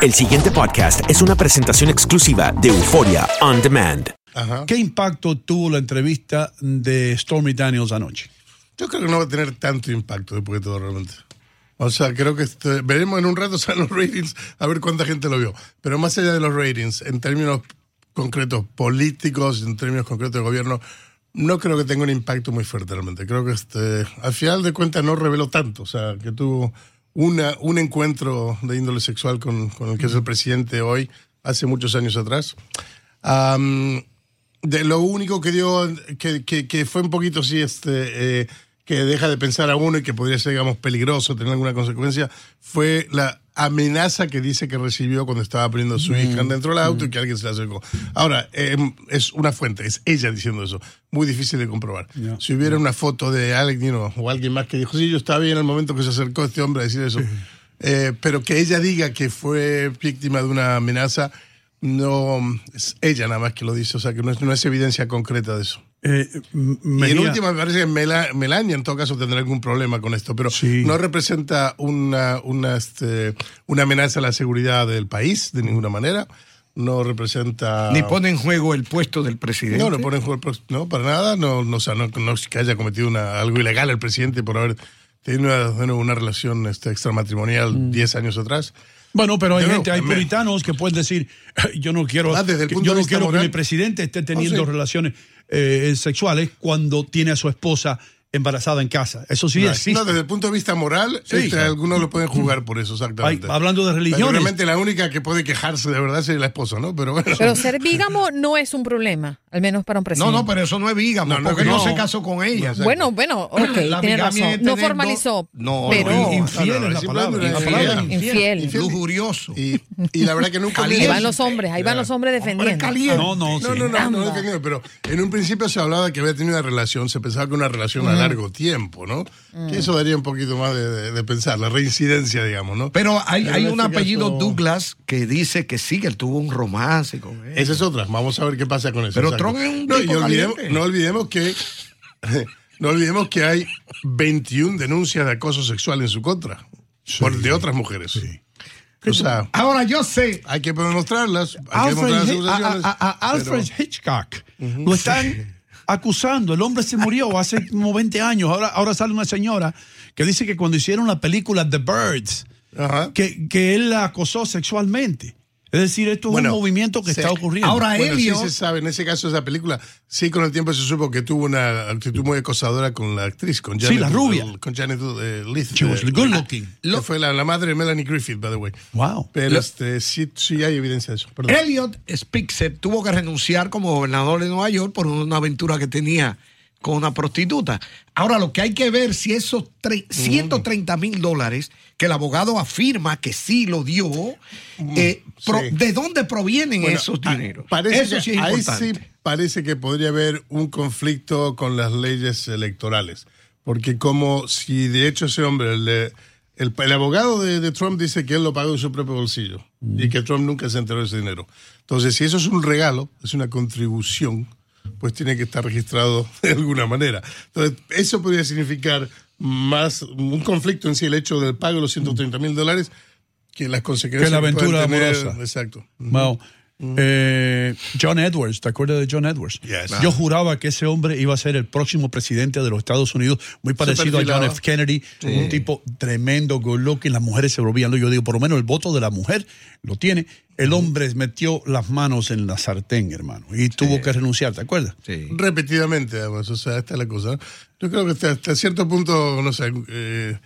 El siguiente podcast es una presentación exclusiva de Euforia On Demand. ¿Qué impacto tuvo la entrevista de Stormy Daniels anoche? Yo creo que no va a tener tanto impacto después de todo realmente. O sea, creo que este- veremos en un rato salen los ratings a ver cuánta gente lo vio. Pero más allá de los ratings, en términos concretos políticos, en términos concretos de gobierno, no creo que tenga un impacto muy fuerte realmente. Creo que este, al final de cuentas no reveló tanto. O sea, que tuvo una, un encuentro de índole sexual con, con el que es el presidente hoy, hace muchos años atrás. De lo único que dio, que, que, que fue un poquito así, este, eh, que deja de pensar a uno y que podría ser, digamos, peligroso, tener alguna consecuencia, fue la amenaza que dice que recibió cuando estaba poniendo a su hija dentro del auto y que alguien se le acercó. Ahora, eh, es una fuente, es ella diciendo eso, muy difícil de comprobar. Si hubiera una foto de alguien o alguien más que dijo, sí, yo estaba bien en el momento que se acercó este hombre a decir eso, eh, pero que ella diga que fue víctima de una amenaza, no es ella nada más que lo dice, o sea que no es, no es evidencia concreta de eso. Eh, Y en última, me parece que Mela- Melania en todo caso tendrá algún problema con esto, pero Sí. no representa una, una, este, una amenaza a la seguridad del país de ninguna manera. No representa. Ni pone en juego el puesto del presidente. No, no pone en juego el pro- No, para nada. No, no, o sea, no, no es que haya cometido una, algo ilegal el presidente por haber tenido una, bueno, una relación este, extramatrimonial 10 años atrás. Bueno, pero hay no, gente, hay me- puritanos que pueden decir, yo no quiero, Ah, desde el que- punto yo no quiero que mi presidente esté teniendo Oh, sí. relaciones eh, sexuales cuando tiene a su esposa embarazada en casa. Eso sí no, existe. no, desde el punto de vista moral, Sí. este, algunos lo pueden jugar por eso, exactamente. Hay- hablando de religiones. Pero realmente la única que puede quejarse de verdad sería la esposa, ¿no? Pero bueno. Pero ser bígamo no es un problema, al menos para un No, presidente. no, pero eso no es vígamo, No, no, porque no, no. se casó con ella. Bueno, bueno, ok, La tiene bigamia razón. es No formalizó, no, pero no, infiel no, es no, la palabra. Infiel. palabra. infiel. Lujurioso. Y, y la verdad que nunca Ahí van los hombres, ahí van los hombres defendiendo. caliente. No, no, No, sí. no, no, no, pero en un principio se hablaba que había tenido una relación, se pensaba que una relación largo tiempo, ¿no? Que eso daría un poquito más de, de- de pensar, la reincidencia, digamos, ¿no? Pero hay, Pero hay en un este apellido caso- Douglas que dice que sí, que él tuvo un romance con él. Esa es otra, vamos a ver qué pasa con eso. Pero. Trump es un no, tipo olvidemos, no olvidemos que no olvidemos que hay 21 denuncias de acoso sexual en su contra por, de otras mujeres. O sea, Ahora yo sé. hay que demostrarlas, hay que Alfred, demostrar las a- acusaciones. a- a- Alfred pero- Hitchcock lo están acusando. El hombre se murió hace como 20 años. Ahora, ahora sale una señora que dice que cuando hicieron la película The Birds, Ajá. que, que él la acosó sexualmente. Es decir, esto es Bueno, un movimiento que se- está ocurriendo. Ahora, Bueno, sí Elliot- se sabe, en ese caso esa película, sí con el tiempo se supo que tuvo una actitud muy acosadora con la actriz, con Sí, Janet la rubia. Con Janet eh, Leith. She was eh, good looking. que fue la, la madre de Melanie Griffith, by the way. Wow. Pero Lo- este, sí, sí hay evidencia de eso. Perdón. Elliot Spixer tuvo que renunciar como gobernador de Nueva York por una aventura que tenía con una prostituta. Ahora, lo que hay que ver si esos tre- 130 mil dólares que el abogado afirma que sí lo dio, eh, pro-. ¿de dónde provienen Bueno, esos ah, dineros? Parece Eso que, sí es ahí sí parece que podría haber un conflicto con las leyes electorales. Porque como si de hecho ese hombre, el, el, el abogado de, de Trump dice que él lo pagó de su propio bolsillo y que Trump nunca se enteró de ese dinero. Entonces, si eso es un regalo, es una contribución, pues tiene que estar registrado de alguna manera. Entonces, eso podría significar más un conflicto en sí, el hecho del pago de los 130 mil dólares, que las consecuencias Que la aventura tener- amorosa. Exacto. Wow. Eh, John Edwards, ¿te acuerdas de John Edwards? Yes. Yo juraba que ese hombre iba a ser el próximo presidente de los Estados Unidos, muy parecido a John. F. Kennedy, un tipo tremendo, good looking, las mujeres se volvían, yo digo, por lo menos el voto de la mujer lo tiene. El hombre metió las manos en la sartén, hermano, y tuvo que renunciar, ¿te acuerdas? Sí. repetidamente, además. O sea, esta es la cosa. Yo creo que hasta, hasta cierto punto, no sé, eh,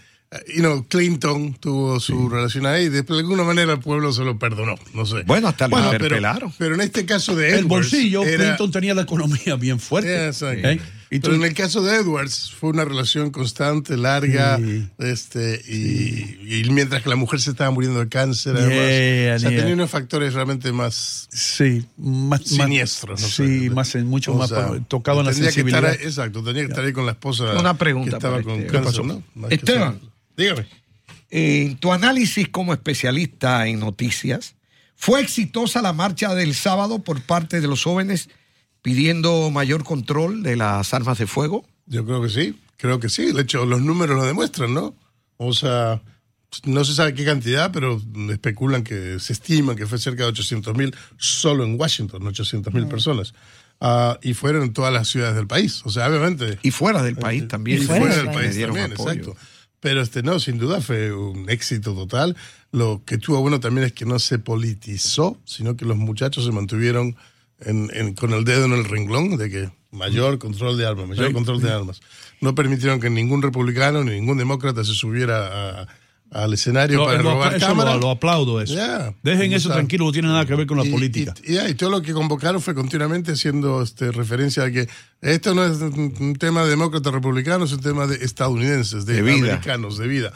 you know, Clinton tuvo su relación ahí, de, de alguna manera el pueblo se lo perdonó, no sé. Bueno, hasta lo pero, interpelaron. pero en este caso de El Edwards, bolsillo, era- Clinton tenía la economía bien fuerte. Exacto. ¿eh? Y tú- Pero en el caso de Edwards fue una relación constante, larga, Sí. este y, y mientras que la mujer se estaba muriendo de cáncer, además. Yeah, o sea, yeah. tenía unos factores realmente más Sí, más, más- siniestros. no sé. sí, más, mucho O más, sea, tocaban la tendría que estar sensibilidad. exacto, tenía que estar ahí con la esposa Una pregunta que estaba con Esteban. cáncer, ¿Qué ¿no? Esteban. Dígame. En tu análisis como especialista en noticias, ¿fue exitosa la marcha del sábado por parte de los jóvenes pidiendo mayor control de las armas de fuego? Yo creo que sí, creo que sí. De hecho, los números lo demuestran, ¿no? O sea, no se sabe qué cantidad, pero especulan que se estima que fue cerca de 800 mil solo en Washington, 800 mil personas. Ah, y fueron en todas las ciudades del país. O sea, obviamente. Y fuera del país también. Y fuera fuera del país. también, apoyo. exacto. Pero este no, sin duda fue un éxito total. Lo que tuvo bueno también es que no se politizó, sino que los muchachos se mantuvieron en- en- con el dedo en el renglón de que mayor control de armas, mayor Sí. control de armas. No permitieron que ningún republicano ni ningún demócrata se subiera a- al escenario Lo- para lo- robar eso cámara. lo, lo aplaudo eso. Ya. Dejen eso tranquilo, no tiene nada que ver con la y, política. Y, y- y todo lo que convocaron fue continuamente haciendo este, referencia a que esto no es un, un tema de demócratas republicanos, es un tema de estadounidenses, de, De vida. americanos, de vida.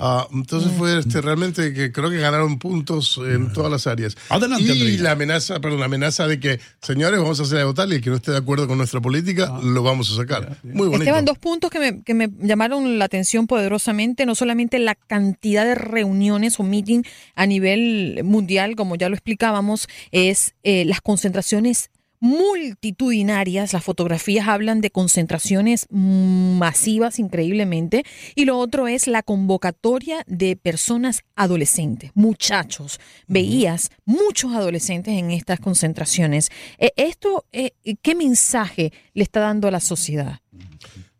Ah, entonces fue este, realmente que creo que ganaron puntos en todas las áreas. Adelante, y Andreina. la amenaza, perdón, la amenaza de que, señores, vamos a hacer a votar y el que no esté de acuerdo con nuestra política, lo vamos a sacar. Muy bonito. Esteban, dos puntos que me, que me llamaron la atención poderosamente, no solamente la cantidad de reuniones o meeting a nivel mundial, como ya lo explicábamos, es eh, las concentraciones multitudinarias, las fotografías hablan de concentraciones masivas increíblemente, y lo otro es la convocatoria de personas adolescentes, muchachos. Veías muchos adolescentes en estas concentraciones. Eh, ¿Esto eh, qué mensaje le está dando a la sociedad?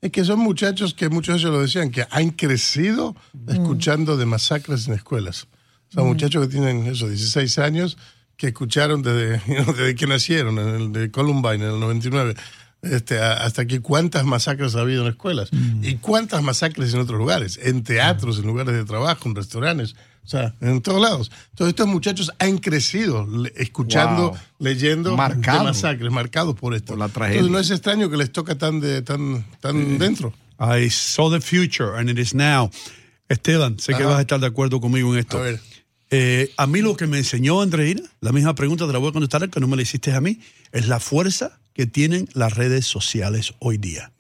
Es que son muchachos que muchos de ellos lo decían, que han crecido escuchando de masacres en escuelas. Son muchachos que tienen eso, 16 años, que escucharon desde, desde que nacieron, en el de Columbine, en el 99, este, hasta aquí cuántas masacres ha habido en escuelas. Y cuántas masacres en otros lugares, en teatros, en lugares de trabajo, en restaurantes, o sea, en todos lados. Todos estos muchos han crecido le- escuchando, Wow. leyendo Marcados. de masacres, marcados por esto. Por la tragedia. Entonces no es extraño que les toca tan, de, tan, tan dentro. I saw the future and it is now. Esteban, sé que vas a estar de acuerdo conmigo en esto. A ver. Eh, a mí lo que me enseñó Andreina, la misma pregunta te la voy a contestar, que no me la hiciste a mí, es la fuerza que tienen las redes sociales hoy día.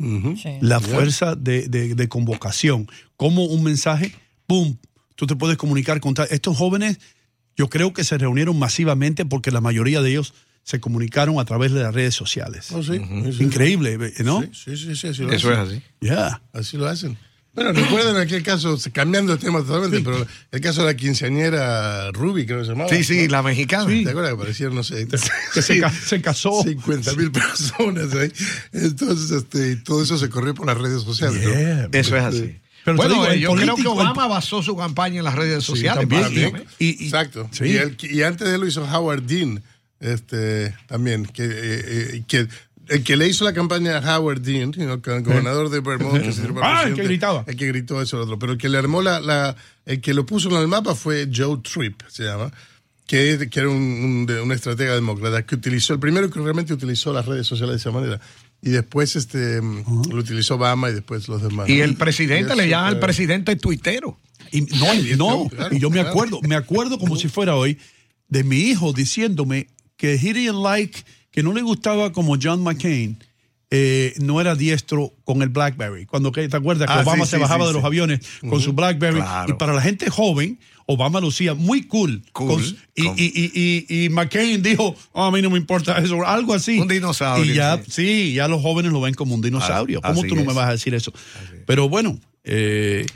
La fuerza de, de- de convocación. Como un mensaje, ¡pum! Tú te puedes comunicar con tal- estos jóvenes. Yo creo que se reunieron masivamente porque la mayoría de ellos se comunicaron a través de las redes sociales. Oh, sí. Increíble, ¿no? Sí, sí, sí, sí, así lo Eso es así. Yeah. Así lo hacen. Bueno, recuerden aquel caso, cambiando de tema totalmente, pero el caso de la quinceañera Ruby, creo que se llamaba. Sí, sí, ¿no? la mexicana. ¿Te acuerdas que aparecieron, no sé, Que se, ca- se casó. 50 mil personas ahí? Entonces, este, y todo eso se corrió por las redes sociales. ¿no? Eso es así. Pero bueno, digo, yo creo que Obama basó su campaña en las redes sociales. también, para mí, y- ¿eh? y- Exacto. sí. Y, el- y antes de él lo hizo Howard Dean, este, también, que, eh, eh, que el que le hizo la campaña a Howard Dean, el gobernador de Vermont, que se Ah, el que gritaba. El que gritó eso el otro. Pero el que le armó la, la- el que lo puso en el mapa fue Joe Tripp, se llama, que, que era un, un, un estratega demócrata, que utilizó, el primero que realmente utilizó las redes sociales de esa manera. Y después este, lo utilizó Obama y después los demás. Y el presidente Y le llama al presidente tuitero. Y, no, y- no, claro, y yo me claro. acuerdo, me acuerdo como si fuera hoy de mi hijo diciéndome que he didn't like, que no le gustaba como John McCain eh, no era diestro con el BlackBerry. Cuando te acuerdas que Ah, Obama sí, se sí, bajaba sí, de los aviones con su BlackBerry Claro. y para la gente joven Obama lucía muy cool. Cool. Con- y, y, y, y, y McCain dijo, "Oh, a mí no me importa eso, algo así. Un dinosaurio, Y ya, sí. ya los jóvenes lo ven como un dinosaurio. Ah, ¿Cómo tú no me vas a decir eso? Pero bueno, eh,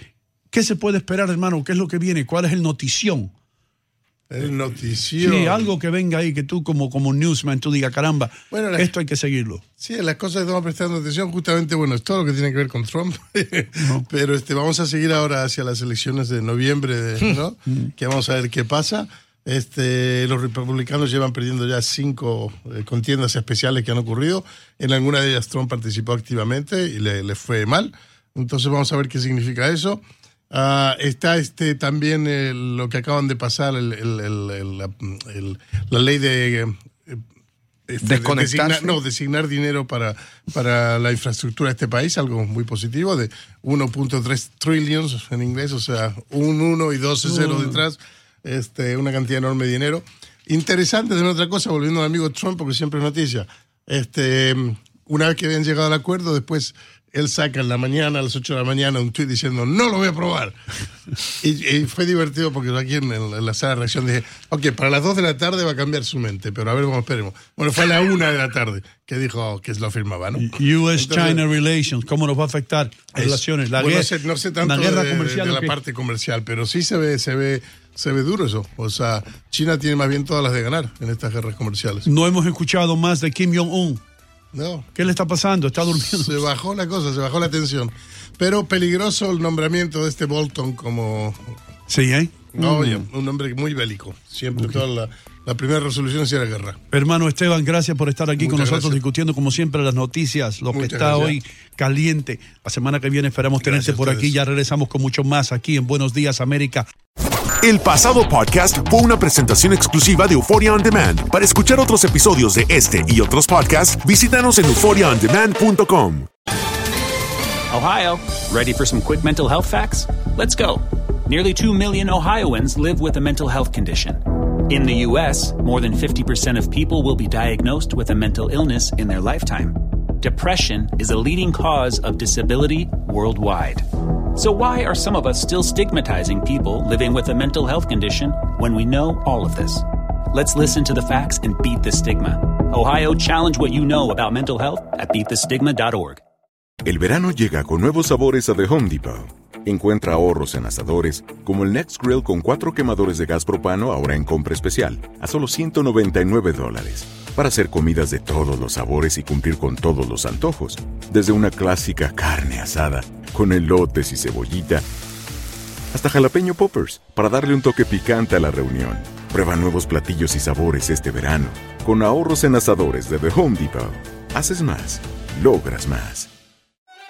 ¿qué se puede esperar, hermano? ¿Qué es lo que viene? ¿Cuál es el notición? El noticio. Sí, algo que venga ahí que tú como, como newsman tú digas, caramba, Bueno, la- esto hay que seguirlo. Sí, las cosas que estamos prestando atención, justamente, bueno, es todo lo que tiene que ver con Trump. Pero este, vamos a seguir ahora hacia las elecciones de noviembre, de- ¿no? que vamos a ver qué pasa. Este, los republicanos llevan perdiendo ya cinco eh, contiendas especiales que han ocurrido. En alguna de ellas Trump participó activamente y le, le fue mal. Entonces vamos a ver qué significa eso. Ah, está este también eh, lo que acaban de pasar, el- el- el- el- la, el- ley de eh, este, Desconectarse. designar- no, designar dinero para, para la infraestructura de este país, algo muy positivo, de 1.3 trillions en inglés, o sea, un 1 y 12 ceros detrás, este, una cantidad enorme de dinero. Interesante también otra cosa, volviendo al amigo Trump, porque siempre es noticia. Este, una vez que habían llegado al acuerdo, después él saca en la mañana, a las 8 de la mañana, un tweet diciendo, no lo voy a aprobar. y, y fue divertido porque yo aquí en, la sala de reacción dije, ok, para las 2 de la tarde va a cambiar su mente, pero a ver, vamos, esperemos. Bueno, fue a la 1 de la tarde que dijo que lo firmaba, ¿no? US-China Relations, ¿cómo nos va a afectar las es- relaciones? La bueno, guerra, no sé, no sé tanto la guerra de, comercial. de ¿o la parte comercial, pero sí se ve, se ve, se ve duro eso. O sea, China tiene más bien todas las de ganar en estas guerras comerciales. No hemos escuchado más de Kim Jong-un. No, ¿Qué le está pasando? ¿Está durmiendo? se bajó la cosa, se bajó la tensión. Pero peligroso el nombramiento de este Bolton como Sí, ¿eh? no, oye, un hombre muy bélico. Siempre toda la, la primera resolución era guerra. Hermano Esteban, gracias por estar aquí con nosotros gracias. discutiendo como siempre las noticias, lo que está gracias. hoy caliente. La semana que viene esperamos tenerte Gracias por aquí. Ya regresamos con mucho más aquí en Buenos Días América. El pasado podcast fue una presentación exclusiva de Euphoria On Demand. Para escuchar otros episodios de este y otros podcasts, visítanos en euphoriaondemand.com. Ohio, ready for some quick mental health facts? Let's go. Nearly 2 million Ohioans live with a mental health condition. In the U.S., more than 50% of people will be diagnosed with a mental illness in their lifetime. Depression is a leading cause of disability worldwide. So, why are some of us still stigmatizing people living with a mental health condition when we know all of this? Let's listen to the facts and beat the stigma. Ohio, challenge what you know about mental health at beatthestigma.org. El verano llega con nuevos sabores a The Home Depot. Encuentra ahorros en asadores, como el Next Grill con cuatro quemadores de gas propano ahora en compra especial, a solo 199 dólares. Para hacer comidas de todos los sabores y cumplir con todos los antojos. Desde una clásica carne asada, con elotes y cebollita, hasta jalapeño poppers, para darle un toque picante a la reunión. Prueba nuevos platillos y sabores este verano, con ahorros en asadores de The Home Depot. Haces más, logras más.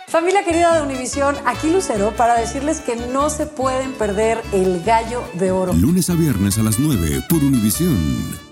Familia querida de Univisión, aquí Lucero para decirles que no se pueden perder el gallo de oro. Lunes a viernes a las 9 por Univisión.